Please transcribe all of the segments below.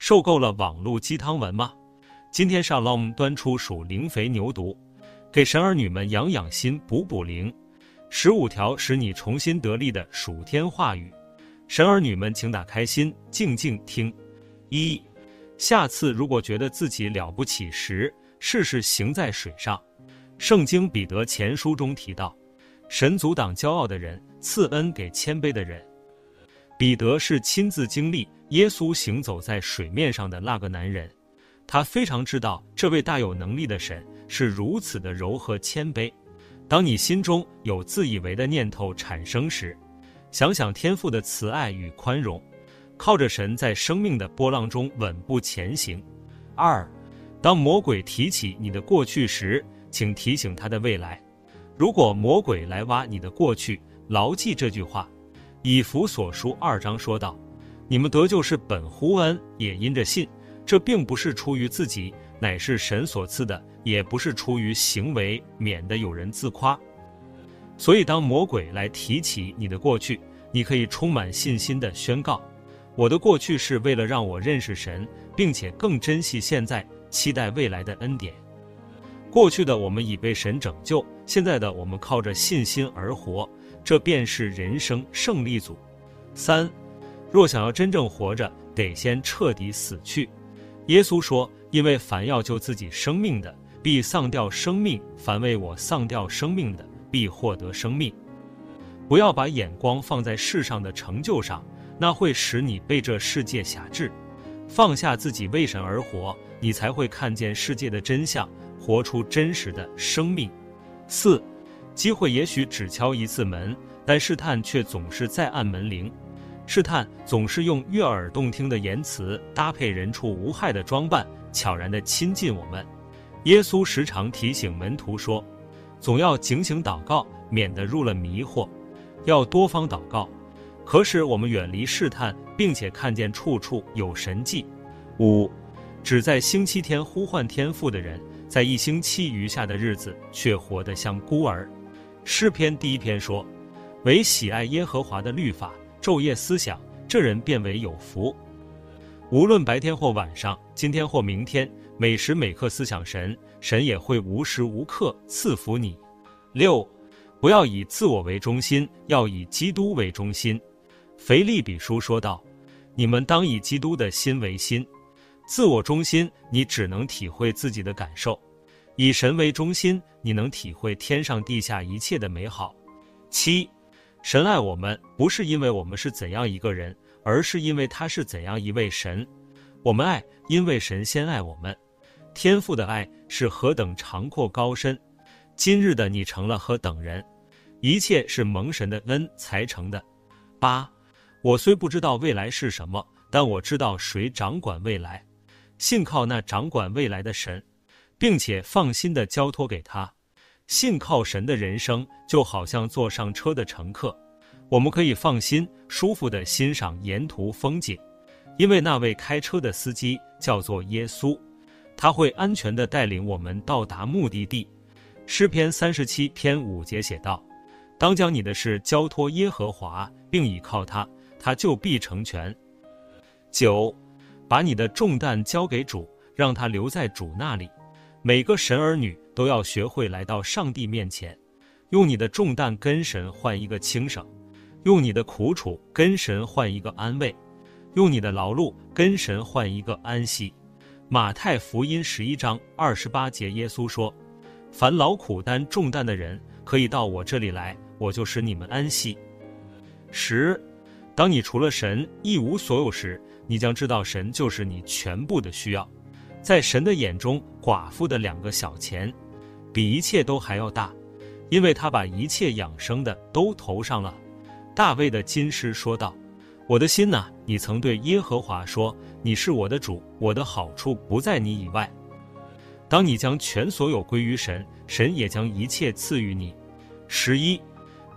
受够了网络鸡汤文吗？今天上 Shalom 端出属灵肥牛犊，给神儿女们养养心、补补灵，十五条使你重新得力的属天话语。神儿女们，请打开心，静静听。一，下次如果觉得自己了不起时，试试行在水上。圣经彼得前书中提到，神阻挡骄傲的人，赐恩给谦卑的人。彼得是亲自经历耶稣行走在水面上的那个男人，他非常知道这位大有能力的神是如此的柔和谦卑。当你心中有自以为的念头产生时，想想天父的慈爱与宽容，靠着神在生命的波浪中稳步前行。二，当魔鬼提起你的过去时，请提醒他的未来。如果魔鬼来挖你的过去，牢记这句话。以弗所书二章说道：“你们得救是本乎恩，也因着信。这并不是出于自己，乃是神所赐的；也不是出于行为，免得有人自夸。所以，当魔鬼来提起你的过去，你可以充满信心地宣告：我的过去是为了让我认识神，并且更珍惜现在，期待未来的恩典。过去的我们已被神拯救，现在的我们靠着信心而活。”这便是人生胜利组。三，若想要真正活着，得先彻底死去。耶稣说：“因为凡要救自己生命的，必丧掉生命；凡为我丧掉生命的，必获得生命。”不要把眼光放在世上的成就上，那会使你被这世界辖制。放下自己，为神而活，你才会看见世界的真相，活出真实的生命。四。机会也许只敲一次门，但试探却总是在按门铃。试探总是用悦耳动听的言辞，搭配人畜无害的装扮，悄然地亲近我们。耶稣时常提醒门徒说：“总要警醒祷告，免得入了迷惑；要多方祷告，可使我们远离试探，并且看见处处有神迹。”五，只在星期天呼唤天父的人，在一星期余下的日子却活得像孤儿。诗篇第一篇说：“唯喜爱耶和华的律法，昼夜思想，这人便为有福。无论白天或晚上，今天或明天，每时每刻思想神，神也会无时无刻赐福你。”六，不要以自我为中心，要以基督为中心。腓立比书说道：“你们当以基督的心为心。自我中心，你只能体会自己的感受。”以神为中心，你能体会天上地下一切的美好。七，神爱我们，不是因为我们是怎样一个人，而是因为他是怎样一位神。我们爱，因为神先爱我们。天父的爱是何等长阔高深。今日的你成了何等人，一切是蒙神的恩才成的。八，我虽不知道未来是什么，但我知道谁掌管未来，信靠那掌管未来的神。并且放心的交托给他，信靠神的人生就好像坐上车的乘客，我们可以放心、舒服的欣赏沿途风景，因为那位开车的司机叫做耶稣，他会安全的带领我们到达目的地。诗篇三十七篇五节写道：“当将你的事交托耶和华，并倚靠他，他就必成全。”九，把你的重担交给主，让他留在主那里。每个神儿女都要学会来到上帝面前，用你的重担跟神换一个轻省，用你的苦楚跟神换一个安慰，用你的劳碌跟神换一个安息。马太福音十一章二十八节，耶稣说：“凡劳苦担重担的人，可以到我这里来，我就使你们安息。”十，当你除了神一无所有时，你将知道神就是你全部的需要。在神的眼中，寡妇的两个小钱，比一切都还要大，因为他把一切养生的都投上了。大卫的金诗说道：“我的心呐，你曾对耶和华说，你是我的主，我的好处不在你以外。当你将全所有归于神，神也将一切赐予你。十一，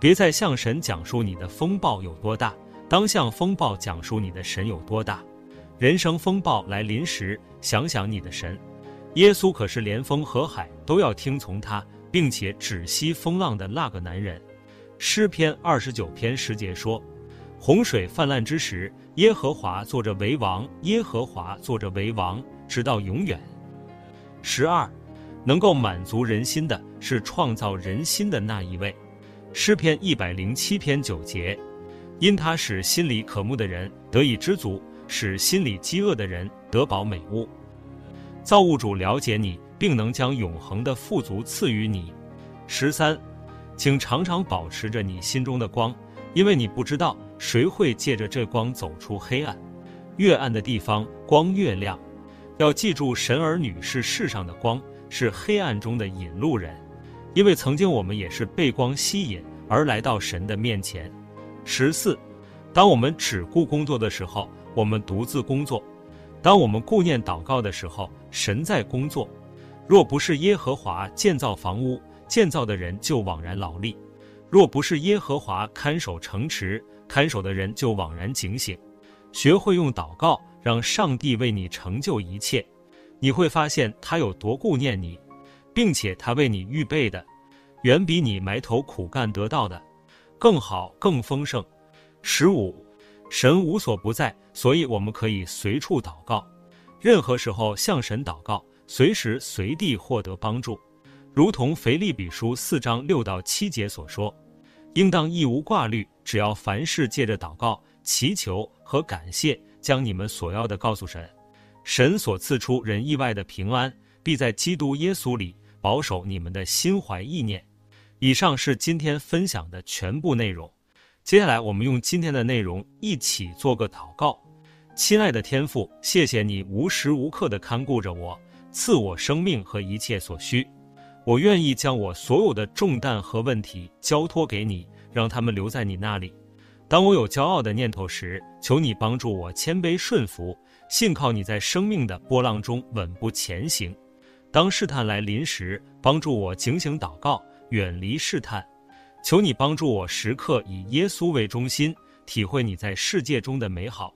别再向神讲述你的风暴有多大，当向风暴讲述你的神有多大。”人生风暴来临时，想想你的神，耶稣可是连风和海都要听从他，并且止息风浪的那个男人。诗篇二十九篇十节说：“洪水泛滥之时，耶和华坐着为王，耶和华坐着为王，直到永远。十二，能够满足人心的是创造人心的那一位。诗篇一百零七篇九节，因他使心里渴慕的人得以知足，使心里饥饿的人得饱美物。造物主了解你，并能将永恒的富足赐予你。十三，请常常保持着你心中的光，因为你不知道。谁会借着这光走出黑暗？越暗的地方，光越亮。要记住，神儿女是世上的光，是黑暗中的引路人。因为曾经我们也是被光吸引而来到神的面前。十四，当我们只顾工作的时候，我们独自工作；当我们顾念祷告的时候，神在工作。若不是耶和华建造房屋，建造的人就枉然劳力；若不是耶和华看守城池，看守的人就枉然警醒，学会用祷告，让上帝为你成就一切，你会发现他有多顾念你，并且他为你预备的，远比你埋头苦干得到的更好、更丰盛。十五，神无所不在，所以我们可以随处祷告，任何时候向神祷告，随时随地获得帮助，如同腓立比书四章六到七节所说。应当一无挂虑，只要凡事借着祷告、祈求和感谢，将你们所要的告诉神。神所赐出人意外的平安，必在基督耶稣里保守你们的心怀意念。以上是今天分享的全部内容。接下来，我们用今天的内容一起做个祷告。亲爱的天父，谢谢你无时无刻的看顾着我，赐我生命和一切所需。我愿意将我所有的重担和问题交托给你，让他们留在你那里。当我有骄傲的念头时，求你帮助我谦卑顺服，信靠你在生命的波浪中稳步前行。当试探来临时，帮助我警醒祷告，远离试探。求你帮助我时刻以耶稣为中心，体会你在世界中的美好。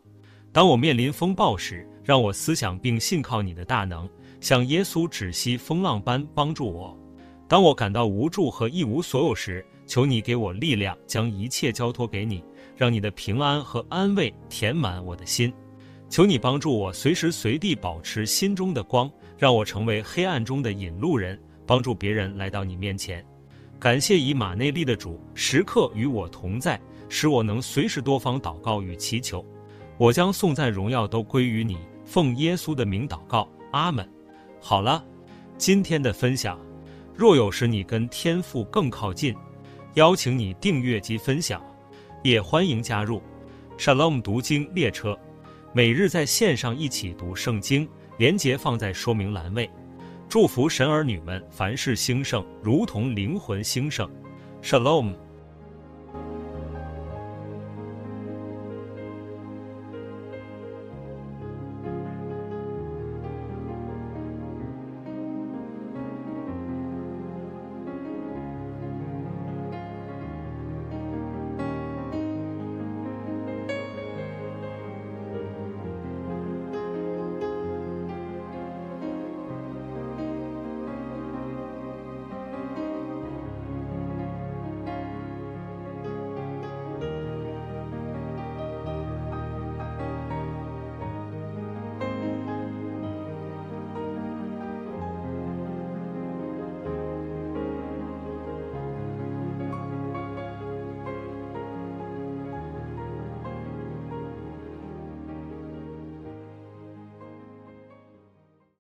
当我面临风暴时，让我思想并信靠你的大能。像耶稣止息风浪般帮助我。当我感到无助和一无所有时，求你给我力量，将一切交托给你，让你的平安和安慰填满我的心。求你帮助我随时随地保持心中的光，让我成为黑暗中的引路人，帮助别人来到你面前。感谢以马内利的主时刻与我同在，使我能随时多方祷告与祈求。我将颂赞荣耀都归于你，奉耶稣的名祷告，阿门。好了，今天的分享，若有使你跟天父更靠近，邀请你订阅及分享，也欢迎加入 Shalom 读经列车，每日在线上一起读圣经，连结放在说明栏位。祝福神儿女们凡事兴盛，如同灵魂兴盛。Shalom。